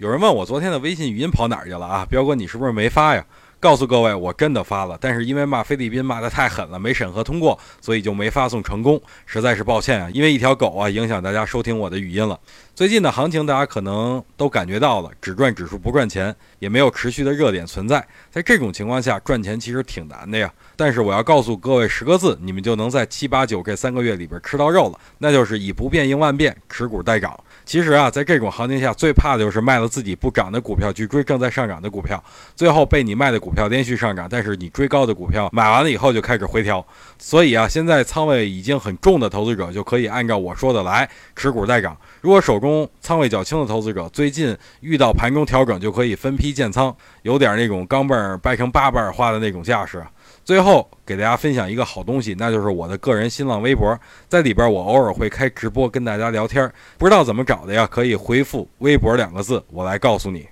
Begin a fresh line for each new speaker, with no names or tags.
有人问我昨天的微信语音跑哪儿去了啊？彪哥，你是不是没发呀？告诉各位，我真的发了，但是因为骂菲律宾骂得太狠了，没审核通过，所以就没发送成功，实在是抱歉啊！因为一条狗啊，影响大家收听我的语音了。最近的行情，大家可能都感觉到了，只赚指数不赚钱，也没有持续的热点存在。在这种情况下，赚钱其实挺难的呀。但是我要告诉各位十个字，你们就能在七八九这三个月里边吃到肉了，那就是以不变应万变，持股待涨。其实啊，在这种行情下，最怕的就是卖了自己不涨的股票去追正在上涨的股票，最后被你卖的股股票连续上涨，但是你追高的股票买完了以后就开始回调。所以啊，现在仓位已经很重的投资者就可以按照我说的来持股待涨。如果手中仓位较轻的投资者，最近遇到盘中调整，就可以分批建仓，有点那种钢镚掰成八瓣花的那种架势。最后给大家分享一个好东西，那就是我的个人新浪微博，在里边我偶尔会开直播跟大家聊天，不知道怎么找的呀？可以回复“微博”两个字，我来告诉你。